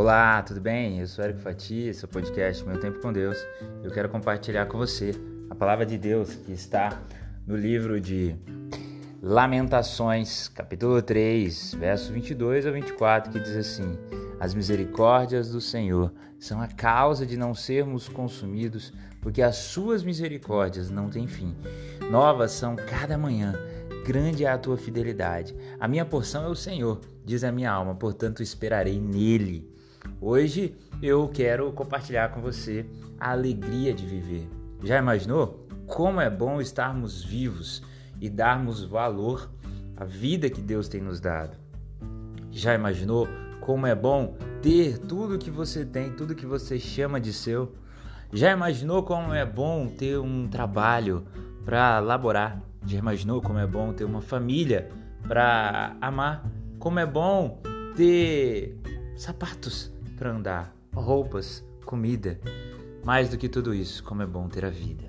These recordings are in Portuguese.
Olá, tudo bem? Eu sou Eric Fati, esse é o podcast Meu Tempo com Deus. Eu quero compartilhar com você a palavra de Deus que está no livro de Lamentações, capítulo 3, verso 22 a 24, que diz assim: As misericórdias do Senhor são a causa de não sermos consumidos, porque as suas misericórdias não têm fim. Novas são cada manhã grande é a tua fidelidade. A minha porção é o Senhor, diz a minha alma, portanto esperarei nele. Hoje eu quero compartilhar com você a alegria de viver. Já imaginou como é bom estarmos vivos e darmos valor à vida que Deus tem nos dado? Já imaginou como é bom ter tudo que você tem, tudo que você chama de seu? Já imaginou como é bom ter um trabalho para laborar? Já imaginou como é bom ter uma família para amar? Como é bom ter sapatos para andar, roupas, comida. Mais do que tudo isso, como é bom ter a vida.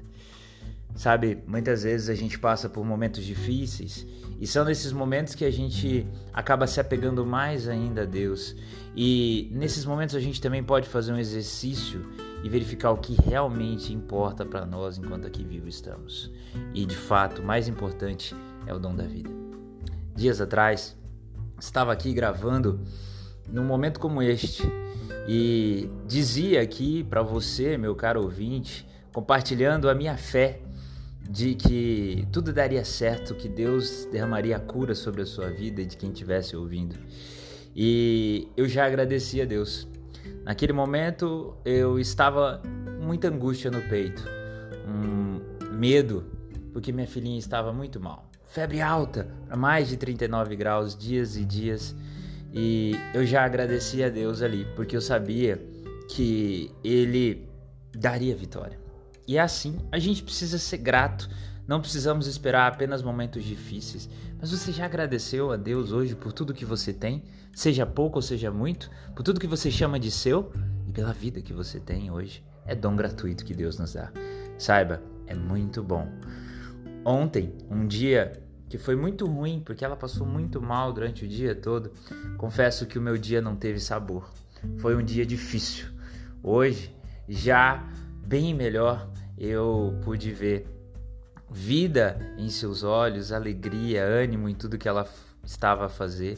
Sabe, muitas vezes a gente passa por momentos difíceis e são nesses momentos que a gente acaba se apegando mais ainda a Deus. E nesses momentos a gente também pode fazer um exercício e verificar o que realmente importa para nós enquanto aqui vivos estamos. E de fato, o mais importante é o dom da vida. Dias atrás, estava aqui gravando num momento como este e dizia aqui para você, meu caro ouvinte, compartilhando a minha fé de que tudo daria certo, que Deus derramaria a cura sobre a sua vida e de quem estivesse ouvindo. E eu já agradeci a Deus Naquele momento eu estava muita angústia no peito, um medo, porque minha filhinha estava muito mal. Febre alta, para mais de 39 graus, dias e dias. E eu já agradeci a Deus ali, porque eu sabia que Ele daria vitória. E é assim, a gente precisa ser grato não precisamos esperar apenas momentos difíceis, mas você já agradeceu a Deus hoje por tudo que você tem, seja pouco ou seja muito, por tudo que você chama de seu e pela vida que você tem hoje. É dom gratuito que Deus nos dá. Saiba, é muito bom. Ontem, um dia que foi muito ruim, porque ela passou muito mal durante o dia todo, confesso que o meu dia não teve sabor. Foi um dia difícil. Hoje, já bem melhor, eu pude ver vida em seus olhos, alegria, ânimo em tudo que ela estava a fazer.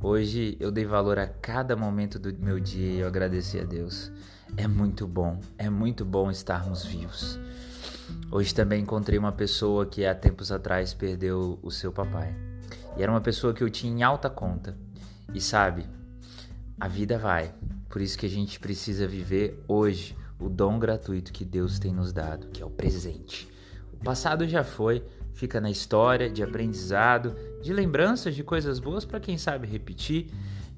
Hoje eu dei valor a cada momento do meu dia e eu agradeci a Deus. É muito bom, é muito bom estarmos vivos. Hoje também encontrei uma pessoa que há tempos atrás perdeu o seu papai. E era uma pessoa que eu tinha em alta conta. E sabe, a vida vai. Por isso que a gente precisa viver hoje o dom gratuito que Deus tem nos dado, que é o presente. O passado já foi, fica na história de aprendizado, de lembranças de coisas boas para quem sabe repetir,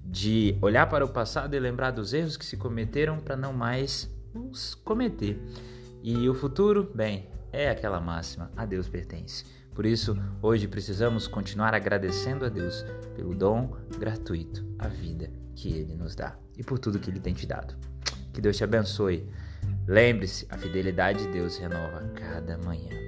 de olhar para o passado e lembrar dos erros que se cometeram para não mais os cometer. E o futuro, bem, é aquela máxima: a Deus pertence. Por isso, hoje precisamos continuar agradecendo a Deus pelo dom gratuito, a vida que Ele nos dá e por tudo que Ele tem te dado. Que Deus te abençoe. Lembre-se, a fidelidade de Deus renova cada manhã.